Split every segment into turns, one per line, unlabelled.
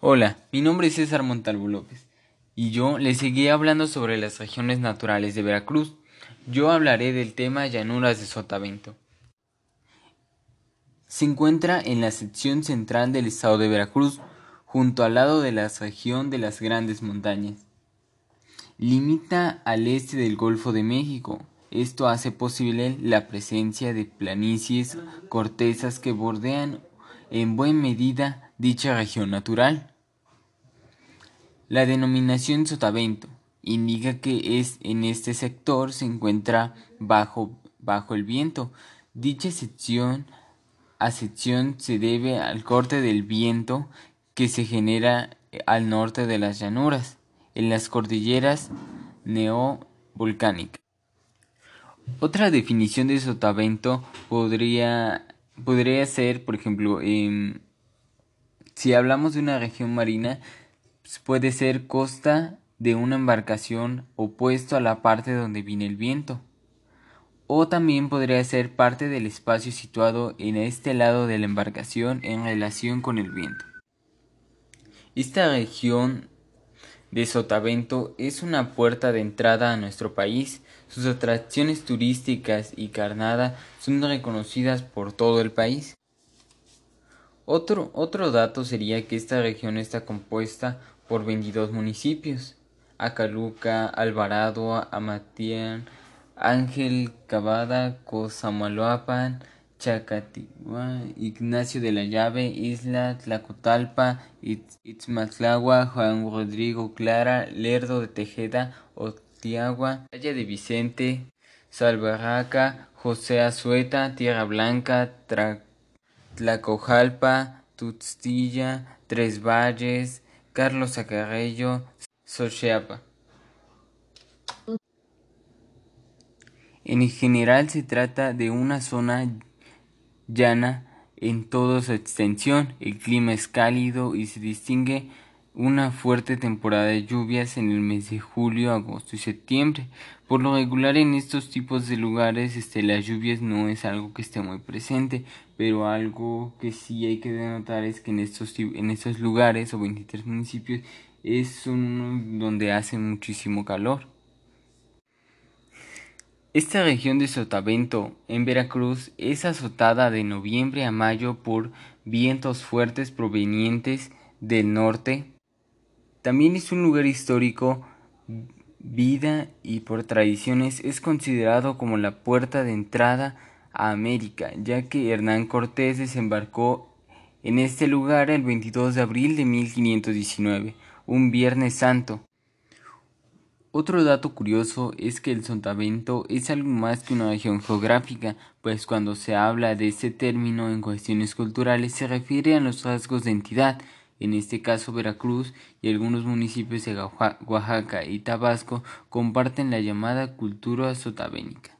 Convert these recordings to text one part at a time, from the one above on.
Hola, mi nombre es César Montalvo López y yo les seguiré hablando sobre las regiones naturales de Veracruz. Yo hablaré del tema llanuras de Sotavento. Se encuentra en la sección central del estado de Veracruz, junto al lado de la región de las Grandes Montañas. Limita al este del Golfo de México. Esto hace posible la presencia de planicies cortezas que bordean en buena medida dicha región natural. La denominación sotavento indica que es en este sector se encuentra bajo, bajo el viento. Dicha sección sección se debe al corte del viento que se genera al norte de las llanuras, en las cordilleras neovolcánicas. Otra definición de sotavento podría podría ser, por ejemplo, em, si hablamos de una región marina, pues, puede ser costa de una embarcación opuesto a la parte donde viene el viento. O también podría ser parte del espacio situado en este lado de la embarcación en relación con el viento. Esta región de Sotavento es una puerta de entrada a nuestro país. Sus atracciones turísticas y carnada son reconocidas por todo el país. Otro, otro dato sería que esta región está compuesta por 22 municipios. Acaluca, Alvarado, Amatián, Ángel Cavada, Cosamaloapan, Chacatigua, Ignacio de la Llave, Isla Tlacotalpa, Itzmatlagua, Juan Rodrigo Clara, Lerdo de Tejeda, Otiagua, Playa de Vicente, Salvarraca, José Azueta, Tierra Blanca, Tlacojalpa, Tuxtilla, Tres Valles, Carlos Acarrello, Xochiapa. En general se trata de una zona llana en toda su extensión. El clima es cálido y se distingue una fuerte temporada de lluvias en el mes de julio, agosto y septiembre. Por lo regular en estos tipos de lugares este, las lluvias no es algo que esté muy presente, pero algo que sí hay que denotar es que en estos, en estos lugares o 23 municipios es un donde hace muchísimo calor. Esta región de Sotavento, en Veracruz, es azotada de noviembre a mayo por vientos fuertes provenientes del norte. También es un lugar histórico, vida y por tradiciones es considerado como la puerta de entrada a América, ya que Hernán Cortés desembarcó en este lugar el 22 de abril de 1519, un Viernes Santo. Otro dato curioso es que el Sotavento es algo más que una región geográfica, pues cuando se habla de este término en cuestiones culturales se refiere a los rasgos de entidad, en este caso Veracruz y algunos municipios de Oaxaca y Tabasco comparten la llamada cultura sotavénica.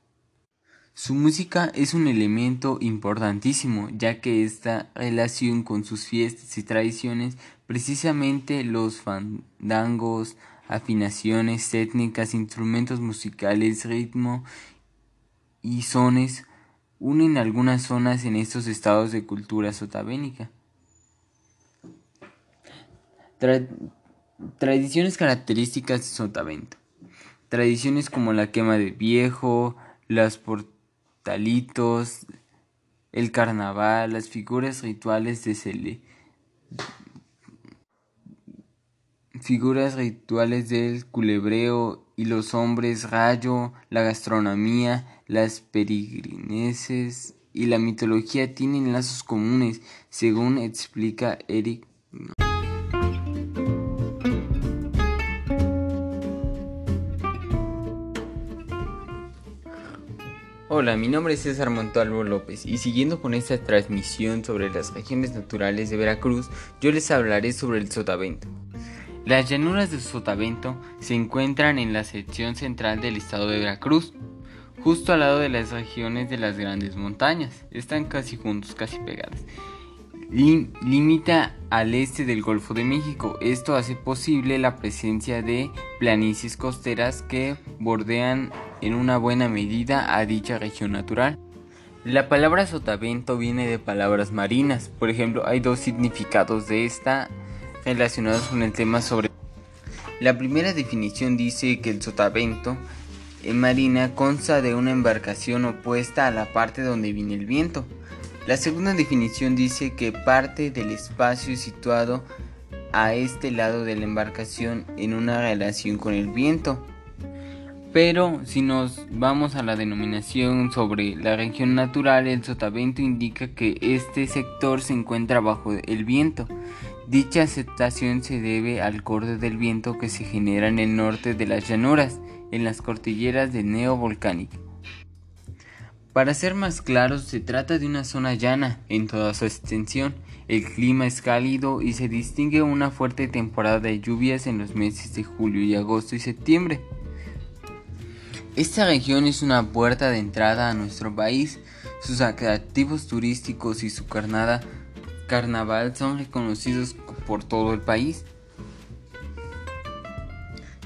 Su música es un elemento importantísimo, ya que esta relación con sus fiestas y tradiciones, precisamente los fandangos, afinaciones, técnicas, instrumentos musicales, ritmo y sones unen algunas zonas en estos estados de cultura sotavénica. Tradiciones características de Sotavento. Tradiciones como la quema de viejo, los portalitos, el carnaval, las figuras rituales de cele figuras rituales del culebreo y los hombres rayo, la gastronomía, las peregrineses y la mitología tienen lazos comunes, según explica Eric. Hola, mi nombre es César Montalvo López y siguiendo con esta transmisión sobre las regiones naturales de Veracruz, yo les hablaré sobre el sotavento. Las llanuras de Sotavento se encuentran en la sección central del estado de Veracruz, justo al lado de las regiones de las grandes montañas. Están casi juntos, casi pegadas. Limita al este del Golfo de México. Esto hace posible la presencia de planicies costeras que bordean en una buena medida a dicha región natural. La palabra sotavento viene de palabras marinas. Por ejemplo, hay dos significados de esta relacionados con el tema sobre... La primera definición dice que el sotavento en marina consta de una embarcación opuesta a la parte donde viene el viento. La segunda definición dice que parte del espacio situado a este lado de la embarcación en una relación con el viento. Pero si nos vamos a la denominación sobre la región natural, el sotavento indica que este sector se encuentra bajo el viento. Dicha aceptación se debe al corte del viento que se genera en el norte de las llanuras, en las cordilleras del neovolcánico. Para ser más claros, se trata de una zona llana en toda su extensión. El clima es cálido y se distingue una fuerte temporada de lluvias en los meses de julio y agosto y septiembre. Esta región es una puerta de entrada a nuestro país. Sus atractivos turísticos y su carnada, carnaval son reconocidos por todo el país.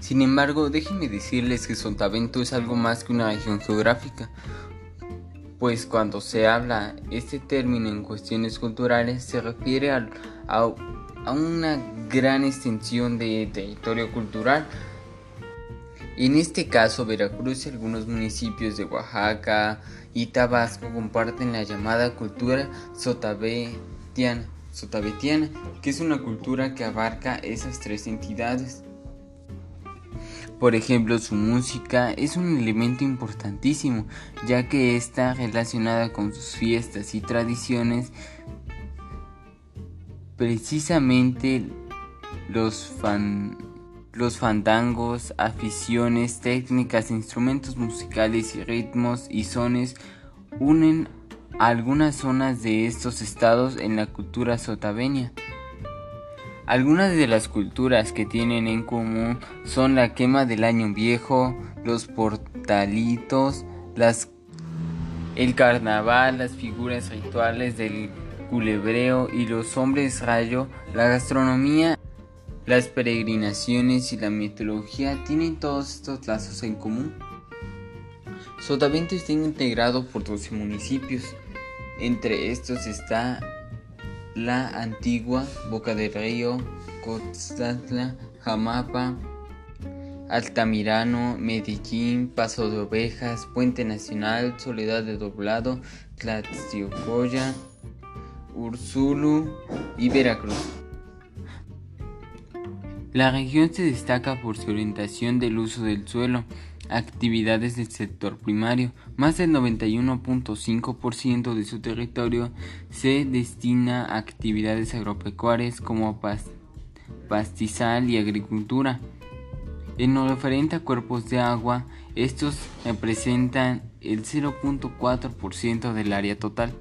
Sin embargo, déjenme decirles que Sotavento es algo más que una región geográfica, pues cuando se habla este término en cuestiones culturales se refiere a, a una gran extensión de territorio cultural en este caso, Veracruz y algunos municipios de Oaxaca y Tabasco comparten la llamada cultura sotavetiana, que es una cultura que abarca esas tres entidades. Por ejemplo, su música es un elemento importantísimo, ya que está relacionada con sus fiestas y tradiciones. Precisamente los fan los fandangos, aficiones, técnicas, instrumentos musicales y ritmos y sones unen algunas zonas de estos estados en la cultura sotaveña. Algunas de las culturas que tienen en común son la quema del año viejo, los portalitos, el carnaval, las figuras rituales del culebreo y los hombres rayo, la gastronomía las peregrinaciones y la mitología tienen todos estos lazos en común. Sotavento está integrado por 12 municipios. Entre estos está la antigua Boca del Río, Costantla, Jamapa, Altamirano, Medellín, Paso de Ovejas, Puente Nacional, Soledad de Doblado, Tlaxiocoya, Ursulu y Veracruz. La región se destaca por su orientación del uso del suelo, actividades del sector primario. Más del 91.5% de su territorio se destina a actividades agropecuarias como pastizal y agricultura. En lo referente a cuerpos de agua, estos representan el 0.4% del área total.